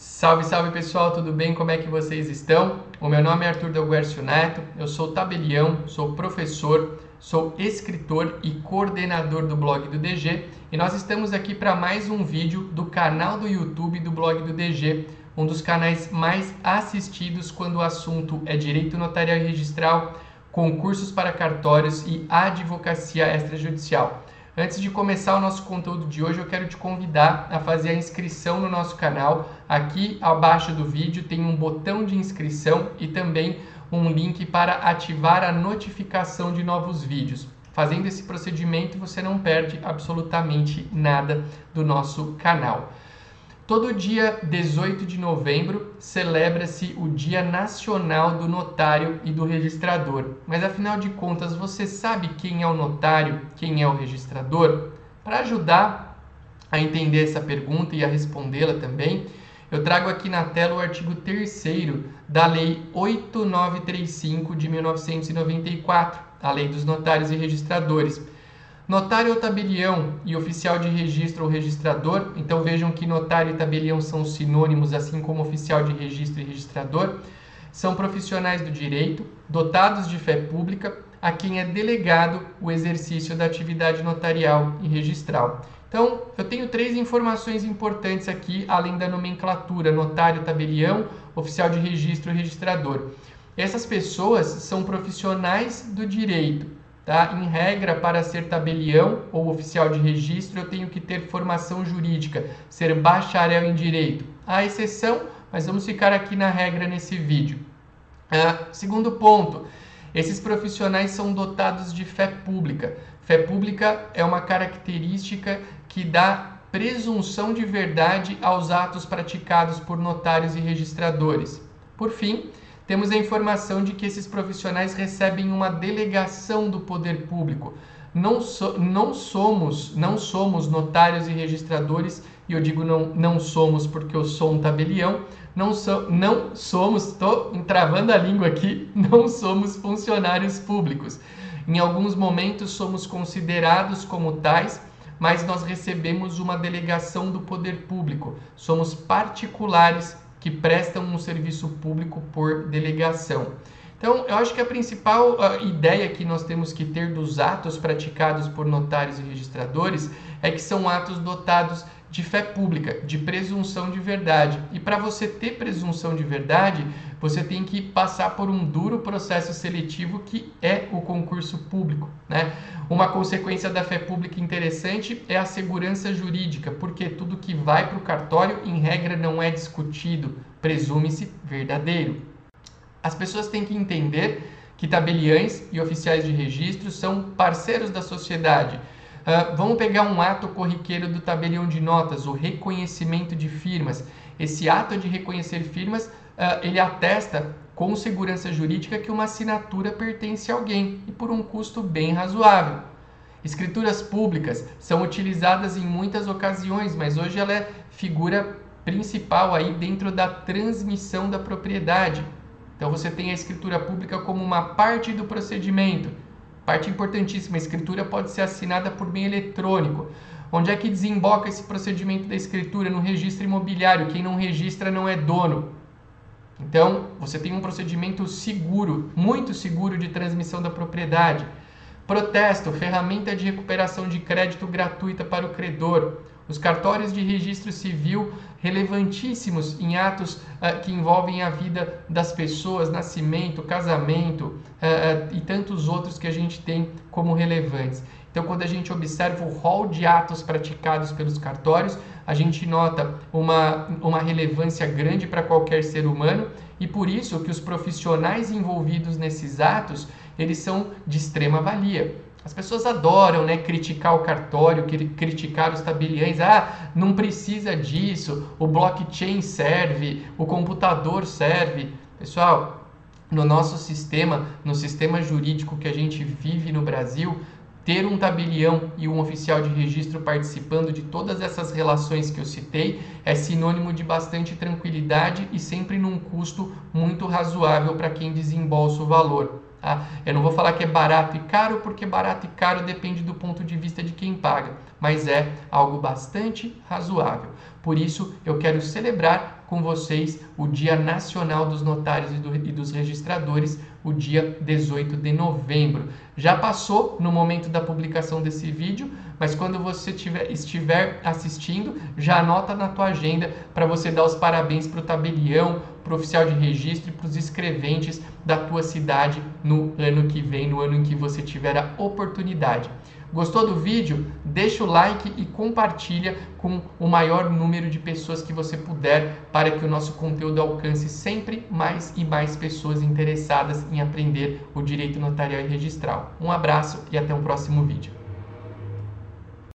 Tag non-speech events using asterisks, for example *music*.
Salve, salve pessoal, tudo bem? Como é que vocês estão? O meu nome é Arthur Delguercio Neto, eu sou tabelião, sou professor, sou escritor e coordenador do blog do DG e nós estamos aqui para mais um vídeo do canal do YouTube do blog do DG, um dos canais mais assistidos quando o assunto é direito notarial e registral, concursos para cartórios e advocacia extrajudicial. Antes de começar o nosso conteúdo de hoje, eu quero te convidar a fazer a inscrição no nosso canal. Aqui abaixo do vídeo tem um botão de inscrição e também um link para ativar a notificação de novos vídeos. Fazendo esse procedimento, você não perde absolutamente nada do nosso canal. Todo dia 18 de novembro celebra-se o Dia Nacional do Notário e do Registrador. Mas afinal de contas, você sabe quem é o notário, quem é o registrador? Para ajudar a entender essa pergunta e a respondê-la também, eu trago aqui na tela o artigo 3 da Lei 8935 de 1994, a Lei dos Notários e Registradores Notário ou tabelião e oficial de registro ou registrador, então vejam que notário e tabelião são sinônimos, assim como oficial de registro e registrador, são profissionais do direito, dotados de fé pública, a quem é delegado o exercício da atividade notarial e registral. Então, eu tenho três informações importantes aqui, além da nomenclatura: notário, tabelião, oficial de registro e registrador. Essas pessoas são profissionais do direito, Tá? Em regra, para ser tabelião ou oficial de registro, eu tenho que ter formação jurídica, ser bacharel em direito. Há exceção, mas vamos ficar aqui na regra nesse vídeo. Ah, segundo ponto, esses profissionais são dotados de fé pública. Fé pública é uma característica que dá presunção de verdade aos atos praticados por notários e registradores. Por fim, temos a informação de que esses profissionais recebem uma delegação do poder público. Não, so, não somos não somos notários e registradores, e eu digo não, não somos porque eu sou um tabelião, não, so, não somos, estou entravando a língua aqui, *laughs* não somos funcionários públicos. Em alguns momentos somos considerados como tais, mas nós recebemos uma delegação do poder público. Somos particulares que prestam um serviço público por delegação. Então, eu acho que a principal uh, ideia que nós temos que ter dos atos praticados por notários e registradores é que são atos dotados de fé pública, de presunção de verdade. E para você ter presunção de verdade, você tem que passar por um duro processo seletivo que é o concurso público. Né? Uma consequência da fé pública interessante é a segurança jurídica, porque tudo que vai para o cartório, em regra, não é discutido, presume-se verdadeiro. As pessoas têm que entender que tabeliães e oficiais de registro são parceiros da sociedade Uh, vamos pegar um ato corriqueiro do tabelião de notas, o reconhecimento de firmas. Esse ato de reconhecer firmas, uh, ele atesta com segurança jurídica que uma assinatura pertence a alguém e por um custo bem razoável. Escrituras públicas são utilizadas em muitas ocasiões, mas hoje ela é figura principal aí dentro da transmissão da propriedade. Então você tem a escritura pública como uma parte do procedimento Parte importantíssima: a escritura pode ser assinada por meio eletrônico. Onde é que desemboca esse procedimento da escritura? No registro imobiliário. Quem não registra não é dono. Então, você tem um procedimento seguro, muito seguro de transmissão da propriedade. Protesto, ferramenta de recuperação de crédito gratuita para o credor. Os cartórios de registro civil relevantíssimos em atos uh, que envolvem a vida das pessoas, nascimento, casamento uh, uh, e tantos outros que a gente tem como relevantes. Então, quando a gente observa o rol de atos praticados pelos cartórios, a gente nota uma, uma relevância grande para qualquer ser humano e por isso que os profissionais envolvidos nesses atos, eles são de extrema valia. As pessoas adoram né, criticar o cartório, criticar os tabeliães. Ah, não precisa disso, o blockchain serve, o computador serve. Pessoal, no nosso sistema, no sistema jurídico que a gente vive no Brasil, ter um tabelião e um oficial de registro participando de todas essas relações que eu citei é sinônimo de bastante tranquilidade e sempre num custo muito razoável para quem desembolsa o valor. Tá? Eu não vou falar que é barato e caro, porque barato e caro depende do ponto de vista de quem paga, mas é algo bastante razoável. Por isso, eu quero celebrar com vocês o Dia Nacional dos Notários e dos Registradores, o dia 18 de novembro. Já passou no momento da publicação desse vídeo, mas quando você tiver, estiver assistindo, já anota na tua agenda para você dar os parabéns para o tabelião, para o oficial de registro e para os escreventes da tua cidade no ano que vem, no ano em que você tiver a oportunidade. Gostou do vídeo? Deixa o like e compartilha com o maior número de pessoas que você puder para que o nosso conteúdo alcance sempre mais e mais pessoas interessadas em aprender o direito notarial e registral. Um abraço e até o próximo vídeo.